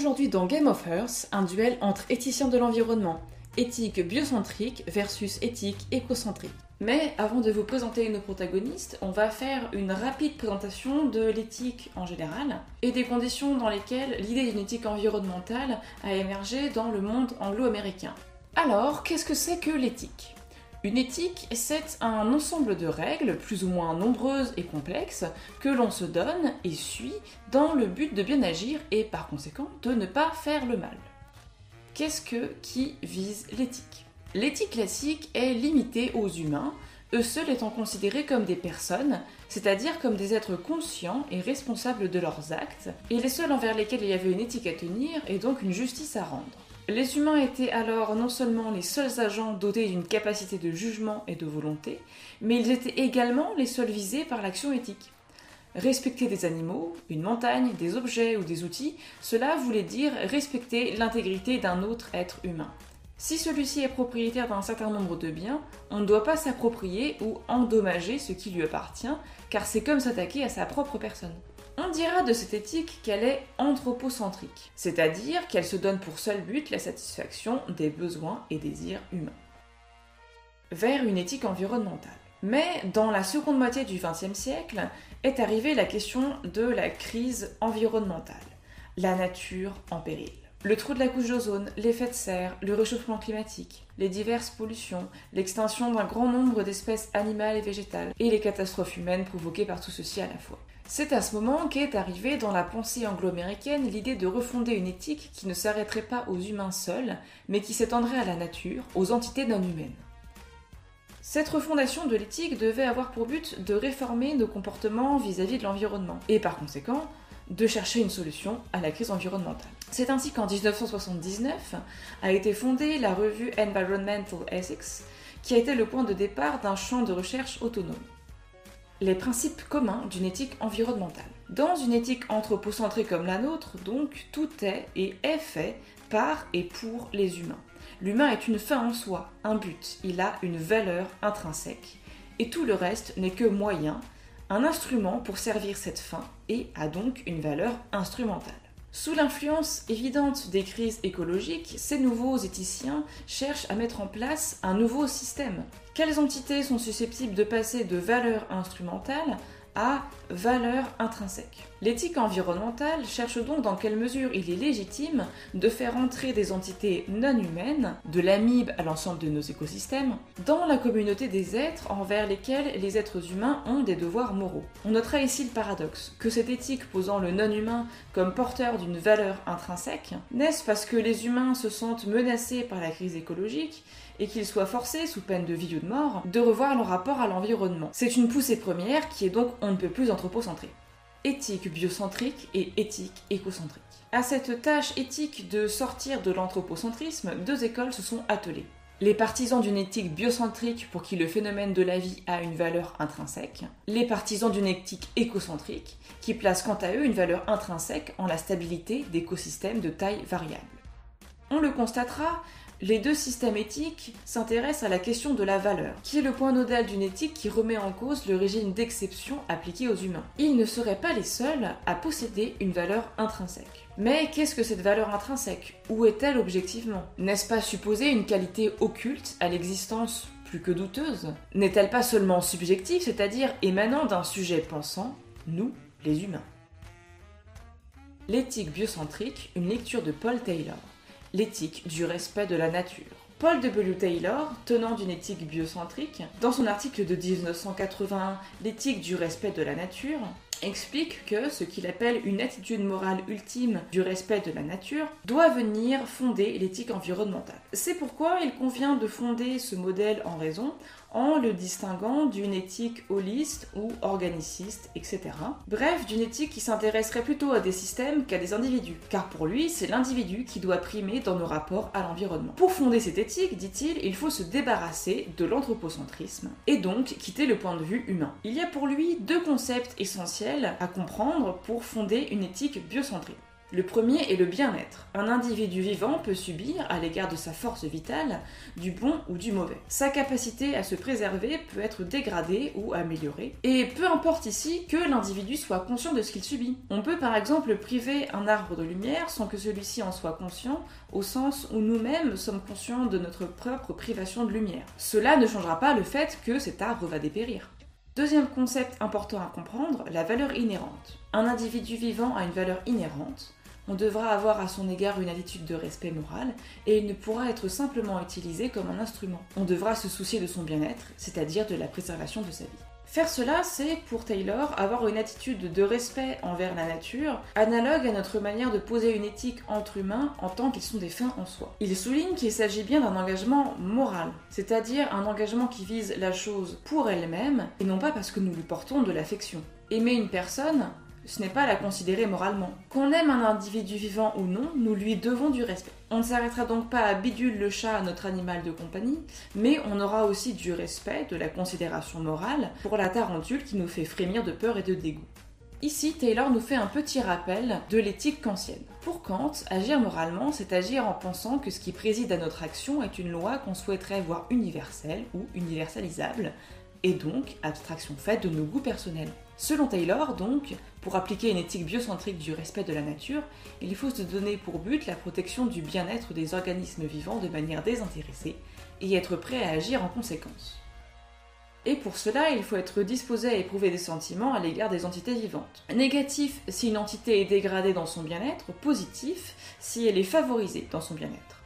Aujourd'hui dans Game of Earth, un duel entre éthiciens de l'environnement, éthique biocentrique versus éthique écocentrique. Mais avant de vous présenter nos protagonistes, on va faire une rapide présentation de l'éthique en général et des conditions dans lesquelles l'idée d'une éthique environnementale a émergé dans le monde anglo-américain. Alors, qu'est-ce que c'est que l'éthique? Une éthique, c'est un ensemble de règles, plus ou moins nombreuses et complexes, que l'on se donne et suit dans le but de bien agir et par conséquent de ne pas faire le mal. Qu'est-ce que qui vise l'éthique? L'éthique classique est limitée aux humains, eux seuls étant considérés comme des personnes, c'est-à-dire comme des êtres conscients et responsables de leurs actes, et les seuls envers lesquels il y avait une éthique à tenir et donc une justice à rendre. Les humains étaient alors non seulement les seuls agents dotés d'une capacité de jugement et de volonté, mais ils étaient également les seuls visés par l'action éthique. Respecter des animaux, une montagne, des objets ou des outils, cela voulait dire respecter l'intégrité d'un autre être humain. Si celui-ci est propriétaire d'un certain nombre de biens, on ne doit pas s'approprier ou endommager ce qui lui appartient, car c'est comme s'attaquer à sa propre personne. On dira de cette éthique qu'elle est anthropocentrique, c'est-à-dire qu'elle se donne pour seul but la satisfaction des besoins et désirs humains. Vers une éthique environnementale. Mais dans la seconde moitié du XXe siècle est arrivée la question de la crise environnementale, la nature en péril. Le trou de la couche d'ozone, l'effet de serre, le réchauffement climatique, les diverses pollutions, l'extinction d'un grand nombre d'espèces animales et végétales, et les catastrophes humaines provoquées par tout ceci à la fois. C'est à ce moment qu'est arrivée dans la pensée anglo-américaine l'idée de refonder une éthique qui ne s'arrêterait pas aux humains seuls, mais qui s'étendrait à la nature, aux entités non humaines. Cette refondation de l'éthique devait avoir pour but de réformer nos comportements vis-à-vis de l'environnement, et par conséquent, de chercher une solution à la crise environnementale. C'est ainsi qu'en 1979 a été fondée la revue Environmental Ethics, qui a été le point de départ d'un champ de recherche autonome les principes communs d'une éthique environnementale. Dans une éthique anthropocentrée comme la nôtre, donc, tout est et est fait par et pour les humains. L'humain est une fin en soi, un but, il a une valeur intrinsèque, et tout le reste n'est que moyen, un instrument pour servir cette fin, et a donc une valeur instrumentale. Sous l'influence évidente des crises écologiques, ces nouveaux éthiciens cherchent à mettre en place un nouveau système. Quelles entités sont susceptibles de passer de valeur instrumentale à valeur intrinsèque? L'éthique environnementale cherche donc dans quelle mesure il est légitime de faire entrer des entités non humaines, de l'amibe à l'ensemble de nos écosystèmes, dans la communauté des êtres envers lesquels les êtres humains ont des devoirs moraux. On notera ici le paradoxe, que cette éthique posant le non-humain comme porteur d'une valeur intrinsèque, n'est-ce parce que les humains se sentent menacés par la crise écologique et qu'ils soient forcés, sous peine de vie ou de mort, de revoir leur rapport à l'environnement? C'est une poussée première qui est donc on ne peut plus anthropocentrée. Éthique biocentrique et éthique écocentrique. À cette tâche éthique de sortir de l'anthropocentrisme, deux écoles se sont attelées. Les partisans d'une éthique biocentrique pour qui le phénomène de la vie a une valeur intrinsèque, les partisans d'une éthique écocentrique qui place quant à eux une valeur intrinsèque en la stabilité d'écosystèmes de taille variable. On le constatera, les deux systèmes éthiques s'intéressent à la question de la valeur, qui est le point nodal d'une éthique qui remet en cause le régime d'exception appliqué aux humains. Ils ne seraient pas les seuls à posséder une valeur intrinsèque. Mais qu'est-ce que cette valeur intrinsèque? Où est-elle objectivement? N'est-ce pas supposer une qualité occulte à l'existence plus que douteuse? N'est-elle pas seulement subjective, c'est-à-dire émanant d'un sujet pensant, nous, les humains? L'éthique biocentrique, une lecture de Paul Taylor l'éthique du respect de la nature. Paul W. Taylor, tenant d'une éthique biocentrique, dans son article de 1981 L'éthique du respect de la nature, explique que ce qu'il appelle une attitude morale ultime du respect de la nature doit venir fonder l'éthique environnementale. C'est pourquoi il convient de fonder ce modèle en raison en le distinguant d'une éthique holiste ou organiciste, etc. Bref, d'une éthique qui s'intéresserait plutôt à des systèmes qu'à des individus, car pour lui, c'est l'individu qui doit primer dans nos rapports à l'environnement. Pour fonder cette éthique, dit-il, il faut se débarrasser de l'anthropocentrisme, et donc quitter le point de vue humain. Il y a pour lui deux concepts essentiels à comprendre pour fonder une éthique biocentrique. Le premier est le bien-être. Un individu vivant peut subir, à l'égard de sa force vitale, du bon ou du mauvais. Sa capacité à se préserver peut être dégradée ou améliorée, et peu importe ici que l'individu soit conscient de ce qu'il subit. On peut par exemple priver un arbre de lumière sans que celui-ci en soit conscient, au sens où nous-mêmes sommes conscients de notre propre privation de lumière. Cela ne changera pas le fait que cet arbre va dépérir. Deuxième concept important à comprendre, la valeur inhérente. Un individu vivant a une valeur inhérente, on devra avoir à son égard une attitude de respect moral et il ne pourra être simplement utilisé comme un instrument. On devra se soucier de son bien-être, c'est-à-dire de la préservation de sa vie. Faire cela, c'est pour Taylor avoir une attitude de respect envers la nature, analogue à notre manière de poser une éthique entre humains en tant qu'ils sont des fins en soi. Il souligne qu'il s'agit bien d'un engagement moral, c'est-à-dire un engagement qui vise la chose pour elle-même et non pas parce que nous lui portons de l'affection. Aimer une personne, ce n'est pas la considérer moralement. Qu'on aime un individu vivant ou non, nous lui devons du respect. On ne s'arrêtera donc pas à Bidule le chat, notre animal de compagnie, mais on aura aussi du respect, de la considération morale pour la tarentule qui nous fait frémir de peur et de dégoût. Ici, Taylor nous fait un petit rappel de l'éthique kantienne. Pour Kant, agir moralement, c'est agir en pensant que ce qui préside à notre action est une loi qu'on souhaiterait voir universelle ou universalisable, et donc abstraction faite de nos goûts personnels. Selon Taylor, donc, pour appliquer une éthique biocentrique du respect de la nature, il faut se donner pour but la protection du bien-être des organismes vivants de manière désintéressée et être prêt à agir en conséquence. Et pour cela, il faut être disposé à éprouver des sentiments à l'égard des entités vivantes. Négatif si une entité est dégradée dans son bien-être, positif si elle est favorisée dans son bien-être.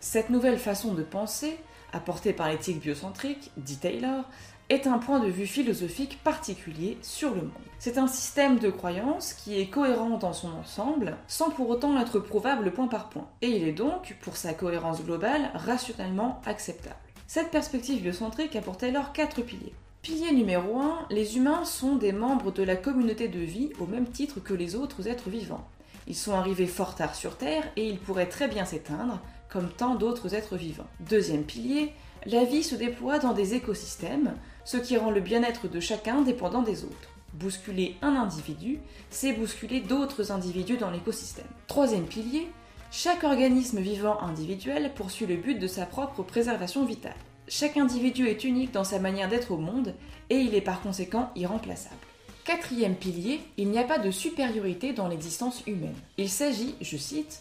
Cette nouvelle façon de penser, apportée par l'éthique biocentrique, dit Taylor, est un point de vue philosophique particulier sur le monde. C'est un système de croyances qui est cohérent dans son ensemble, sans pour autant être prouvable point par point, et il est donc, pour sa cohérence globale, rationnellement acceptable. Cette perspective biocentrique a pour Taylor quatre piliers. Pilier numéro 1, les humains sont des membres de la communauté de vie au même titre que les autres êtres vivants. Ils sont arrivés fort tard sur Terre et ils pourraient très bien s'éteindre, comme tant d'autres êtres vivants. Deuxième pilier, la vie se déploie dans des écosystèmes, ce qui rend le bien-être de chacun dépendant des autres. Bousculer un individu, c'est bousculer d'autres individus dans l'écosystème. Troisième pilier, chaque organisme vivant individuel poursuit le but de sa propre préservation vitale. Chaque individu est unique dans sa manière d'être au monde et il est par conséquent irremplaçable. Quatrième pilier, il n'y a pas de supériorité dans l'existence humaine. Il s'agit, je cite,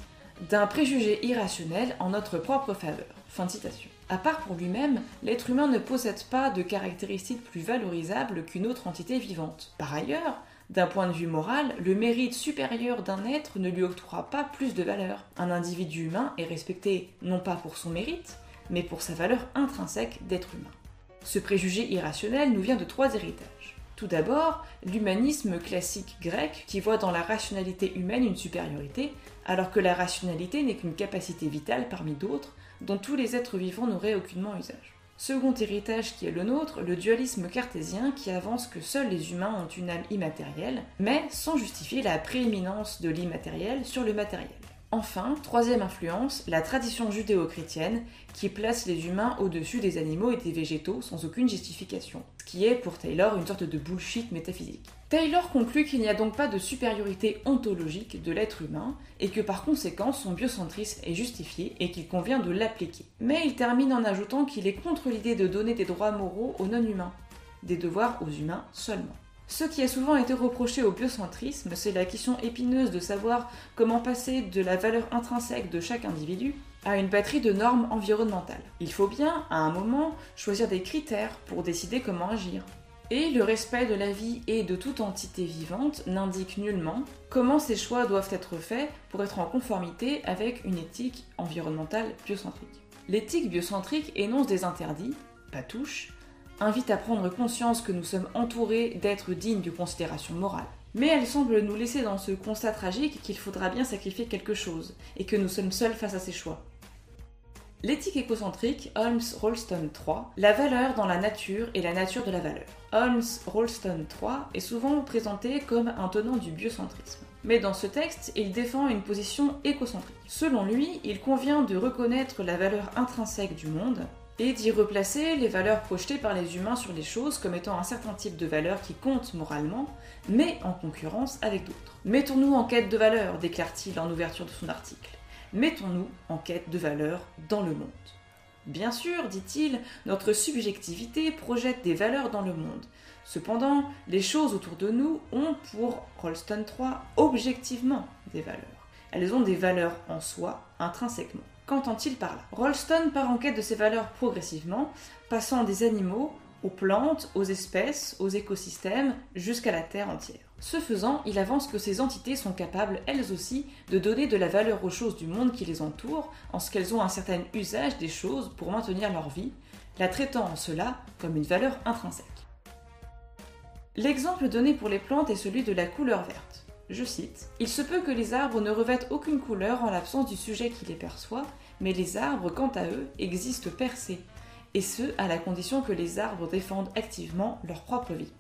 d'un préjugé irrationnel en notre propre faveur. Fin de citation. À part pour lui-même, l'être humain ne possède pas de caractéristiques plus valorisables qu'une autre entité vivante. Par ailleurs, d'un point de vue moral, le mérite supérieur d'un être ne lui octroie pas plus de valeur. Un individu humain est respecté non pas pour son mérite, mais pour sa valeur intrinsèque d'être humain. Ce préjugé irrationnel nous vient de trois héritages. Tout d'abord, l'humanisme classique grec qui voit dans la rationalité humaine une supériorité, alors que la rationalité n'est qu'une capacité vitale parmi d'autres dont tous les êtres vivants n'auraient aucunement usage. Second héritage qui est le nôtre, le dualisme cartésien qui avance que seuls les humains ont une âme immatérielle, mais sans justifier la prééminence de l'immatériel sur le matériel. Enfin, troisième influence, la tradition judéo-chrétienne qui place les humains au-dessus des animaux et des végétaux sans aucune justification, ce qui est pour Taylor une sorte de bullshit métaphysique. Taylor conclut qu'il n'y a donc pas de supériorité ontologique de l'être humain et que par conséquent son biocentrisme est justifié et qu'il convient de l'appliquer. Mais il termine en ajoutant qu'il est contre l'idée de donner des droits moraux aux non-humains, des devoirs aux humains seulement. Ce qui a souvent été reproché au biocentrisme, c'est la question épineuse de savoir comment passer de la valeur intrinsèque de chaque individu à une batterie de normes environnementales. Il faut bien, à un moment, choisir des critères pour décider comment agir. Et le respect de la vie et de toute entité vivante n'indique nullement comment ces choix doivent être faits pour être en conformité avec une éthique environnementale biocentrique. L'éthique biocentrique énonce des interdits, pas touche, invite à prendre conscience que nous sommes entourés d'êtres dignes de considération morale. Mais elle semble nous laisser dans ce constat tragique qu'il faudra bien sacrifier quelque chose, et que nous sommes seuls face à ces choix. L'éthique écocentrique, Holmes Rolston 3, la valeur dans la nature et la nature de la valeur. Holmes Rolston 3 est souvent présenté comme un tenant du biocentrisme. Mais dans ce texte, il défend une position écocentrique. Selon lui, il convient de reconnaître la valeur intrinsèque du monde, et d'y replacer les valeurs projetées par les humains sur les choses comme étant un certain type de valeurs qui comptent moralement, mais en concurrence avec d'autres. Mettons-nous en quête de valeurs, déclare-t-il en ouverture de son article. Mettons-nous en quête de valeurs dans le monde. Bien sûr, dit-il, notre subjectivité projette des valeurs dans le monde. Cependant, les choses autour de nous ont pour Rolston 3 objectivement des valeurs. Elles ont des valeurs en soi, intrinsèquement. Qu'entend-il par là Rolston part en quête de ces valeurs progressivement, passant des animaux aux plantes, aux espèces, aux écosystèmes, jusqu'à la Terre entière. Ce faisant, il avance que ces entités sont capables, elles aussi, de donner de la valeur aux choses du monde qui les entoure, en ce qu'elles ont un certain usage des choses pour maintenir leur vie, la traitant en cela comme une valeur intrinsèque. L'exemple donné pour les plantes est celui de la couleur verte. Je cite Il se peut que les arbres ne revêtent aucune couleur en l'absence du sujet qui les perçoit, mais les arbres, quant à eux, existent percés, et ce, à la condition que les arbres défendent activement leur propre vie.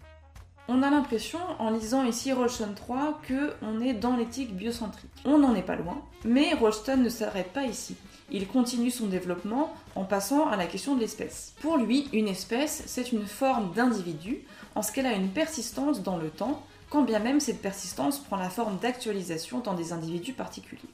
On a l'impression, en lisant ici Rolston 3, que on est dans l'éthique biocentrique. On n'en est pas loin, mais Rolston ne s'arrête pas ici. Il continue son développement en passant à la question de l'espèce. Pour lui, une espèce, c'est une forme d'individu en ce qu'elle a une persistance dans le temps, quand bien même cette persistance prend la forme d'actualisation dans des individus particuliers.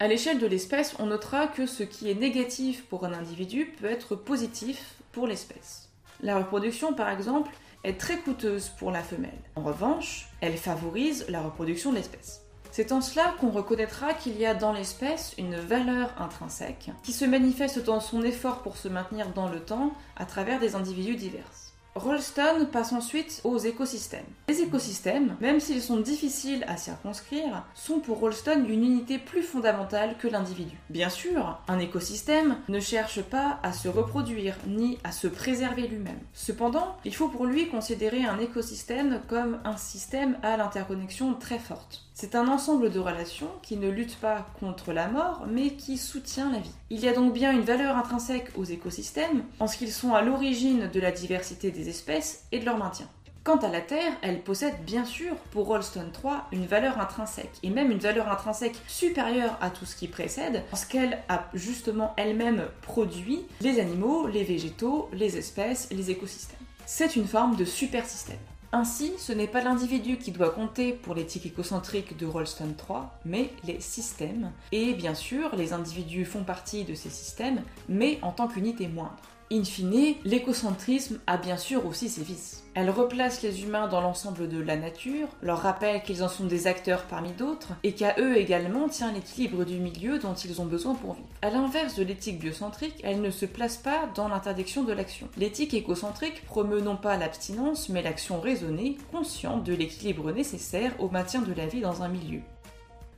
À l'échelle de l'espèce, on notera que ce qui est négatif pour un individu peut être positif pour l'espèce. La reproduction, par exemple, est très coûteuse pour la femelle. En revanche, elle favorise la reproduction de l'espèce. C'est en cela qu'on reconnaîtra qu'il y a dans l'espèce une valeur intrinsèque qui se manifeste dans son effort pour se maintenir dans le temps à travers des individus divers. Rolston passe ensuite aux écosystèmes. Les écosystèmes, même s'ils sont difficiles à circonscrire, sont pour Rolston une unité plus fondamentale que l'individu. Bien sûr, un écosystème ne cherche pas à se reproduire ni à se préserver lui-même. Cependant, il faut pour lui considérer un écosystème comme un système à l'interconnexion très forte. C'est un ensemble de relations qui ne luttent pas contre la mort, mais qui soutient la vie. Il y a donc bien une valeur intrinsèque aux écosystèmes, en ce qu'ils sont à l'origine de la diversité des espèces et de leur maintien. Quant à la Terre, elle possède bien sûr pour Rolston 3 une valeur intrinsèque, et même une valeur intrinsèque supérieure à tout ce qui précède, parce qu'elle a justement elle-même produit les animaux, les végétaux, les espèces, les écosystèmes. C'est une forme de super système. Ainsi, ce n'est pas l'individu qui doit compter pour l'éthique écocentrique de Rolston 3, mais les systèmes. Et bien sûr, les individus font partie de ces systèmes, mais en tant qu'unité moindre. In fine, l'écocentrisme a bien sûr aussi ses vices. Elle replace les humains dans l'ensemble de la nature, leur rappelle qu'ils en sont des acteurs parmi d'autres, et qu'à eux également tient l'équilibre du milieu dont ils ont besoin pour vivre. À l'inverse de l'éthique biocentrique, elle ne se place pas dans l'interdiction de l'action. L'éthique écocentrique promeut non pas l'abstinence, mais l'action raisonnée, consciente de l'équilibre nécessaire au maintien de la vie dans un milieu.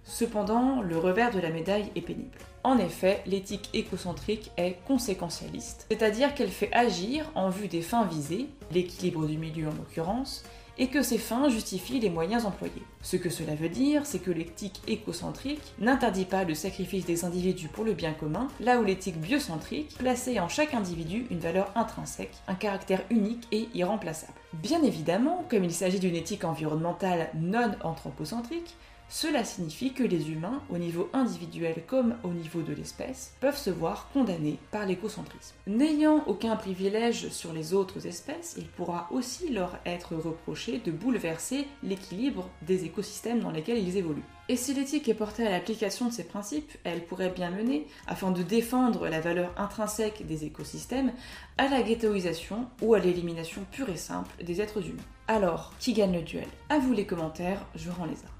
Cependant, le revers de la médaille est pénible. En effet, l'éthique écocentrique est conséquentialiste, c'est-à-dire qu'elle fait agir en vue des fins visées, l'équilibre du milieu en l'occurrence, et que ces fins justifient les moyens employés. Ce que cela veut dire, c'est que l'éthique écocentrique n'interdit pas le sacrifice des individus pour le bien commun, là où l'éthique biocentrique plaçait en chaque individu une valeur intrinsèque, un caractère unique et irremplaçable. Bien évidemment, comme il s'agit d'une éthique environnementale non anthropocentrique, cela signifie que les humains, au niveau individuel comme au niveau de l'espèce, peuvent se voir condamnés par l'écocentrisme. N'ayant aucun privilège sur les autres espèces, il pourra aussi leur être reproché de bouleverser l'équilibre des écosystèmes dans lesquels ils évoluent. Et si l'éthique est portée à l'application de ces principes, elle pourrait bien mener, afin de défendre la valeur intrinsèque des écosystèmes, à la ghettoisation ou à l'élimination pure et simple des êtres humains. Alors, qui gagne le duel? À vous les commentaires, je rends les armes.